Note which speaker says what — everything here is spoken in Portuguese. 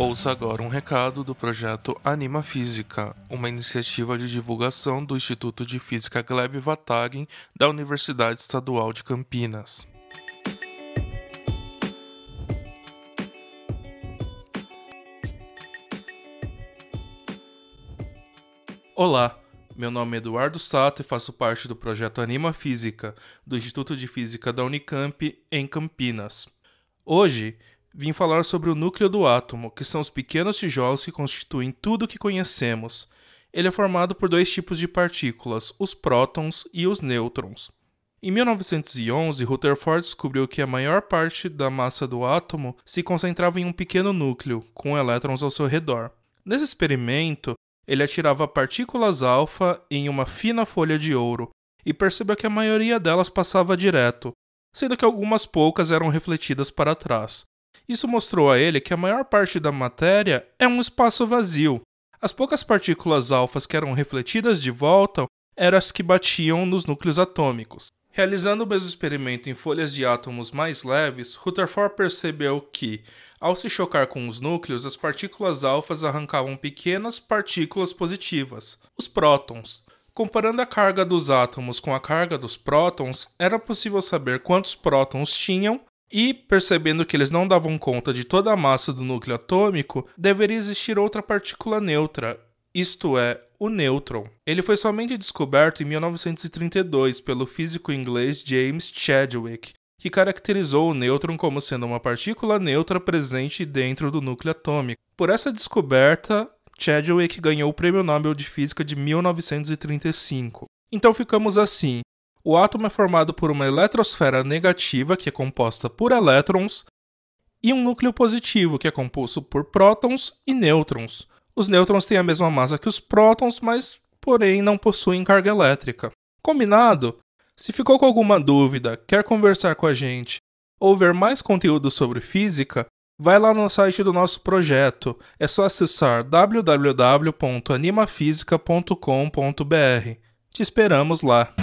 Speaker 1: Ouça agora um recado do projeto Anima Física, uma iniciativa de divulgação do Instituto de Física Gleb Vatagen da Universidade Estadual de Campinas. Olá, meu nome é Eduardo Sato e faço parte do projeto Anima Física do Instituto de Física da Unicamp em Campinas. Hoje vim falar sobre o núcleo do átomo, que são os pequenos tijolos que constituem tudo o que conhecemos. Ele é formado por dois tipos de partículas, os prótons e os nêutrons. Em 1911, Rutherford descobriu que a maior parte da massa do átomo se concentrava em um pequeno núcleo, com elétrons ao seu redor. Nesse experimento, ele atirava partículas alfa em uma fina folha de ouro e percebeu que a maioria delas passava direto, sendo que algumas poucas eram refletidas para trás. Isso mostrou a ele que a maior parte da matéria é um espaço vazio. As poucas partículas alfas que eram refletidas de volta eram as que batiam nos núcleos atômicos. Realizando o mesmo experimento em folhas de átomos mais leves, Rutherford percebeu que, ao se chocar com os núcleos, as partículas alfas arrancavam pequenas partículas positivas, os prótons. Comparando a carga dos átomos com a carga dos prótons, era possível saber quantos prótons tinham e, percebendo que eles não davam conta de toda a massa do núcleo atômico, deveria existir outra partícula neutra, isto é, o nêutron. Ele foi somente descoberto em 1932 pelo físico inglês James Chadwick, que caracterizou o nêutron como sendo uma partícula neutra presente dentro do núcleo atômico. Por essa descoberta, Chadwick ganhou o Prêmio Nobel de Física de 1935. Então ficamos assim: o átomo é formado por uma eletrosfera negativa, que é composta por elétrons, e um núcleo positivo, que é composto por prótons e nêutrons. Os nêutrons têm a mesma massa que os prótons, mas, porém, não possuem carga elétrica. Combinado? Se ficou com alguma dúvida, quer conversar com a gente ou ver mais conteúdo sobre física, vai lá no site do nosso projeto. É só acessar www.animafisica.com.br. Te esperamos lá.